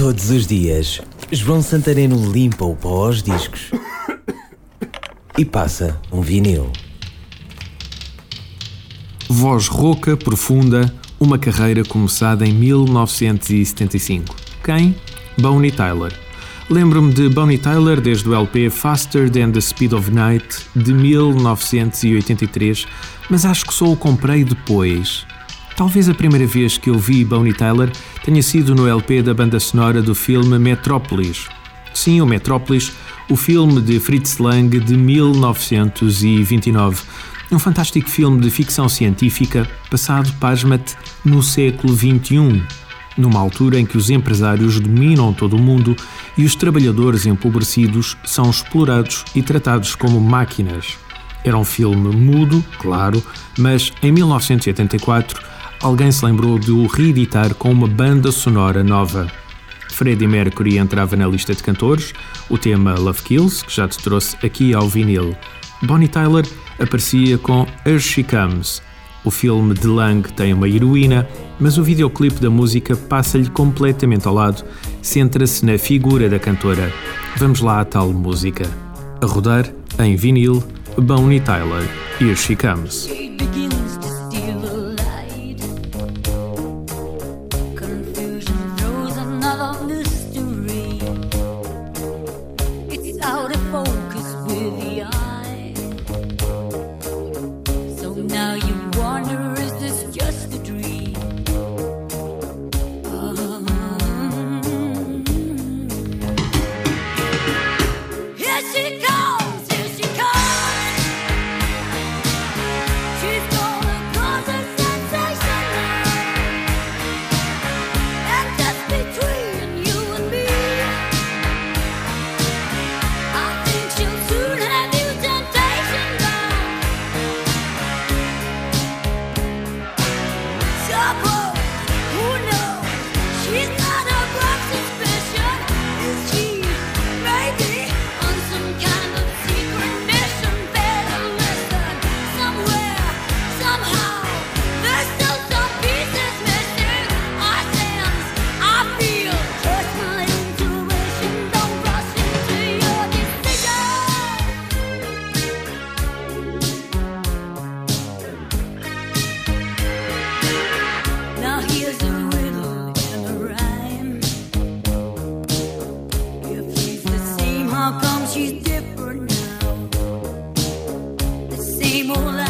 Todos os dias, João Santareno limpa o pó aos discos e passa um vinil. Voz rouca, profunda, uma carreira começada em 1975. Quem? Bonnie Tyler. Lembro-me de Bonnie Tyler desde o LP Faster Than the Speed of Night de 1983, mas acho que só o comprei depois. Talvez a primeira vez que eu vi Bonnie Tyler tenha sido no LP da banda sonora do filme Metrópolis. Sim, o Metrópolis, o filme de Fritz Lang de 1929. Um fantástico filme de ficção científica passado, pasma-te, no século XXI, numa altura em que os empresários dominam todo o mundo e os trabalhadores empobrecidos são explorados e tratados como máquinas. Era um filme mudo, claro, mas em 1984 alguém se lembrou de o reeditar com uma banda sonora nova. Freddie Mercury entrava na lista de cantores, o tema Love Kills, que já te trouxe aqui ao vinil. Bonnie Tyler aparecia com As She Comes. O filme de Lang tem uma heroína, mas o videoclipe da música passa-lhe completamente ao lado, centra-se na figura da cantora. Vamos lá à tal música. A rodar, em vinil, Bonnie Tyler, Here She Comes. different now. The same old.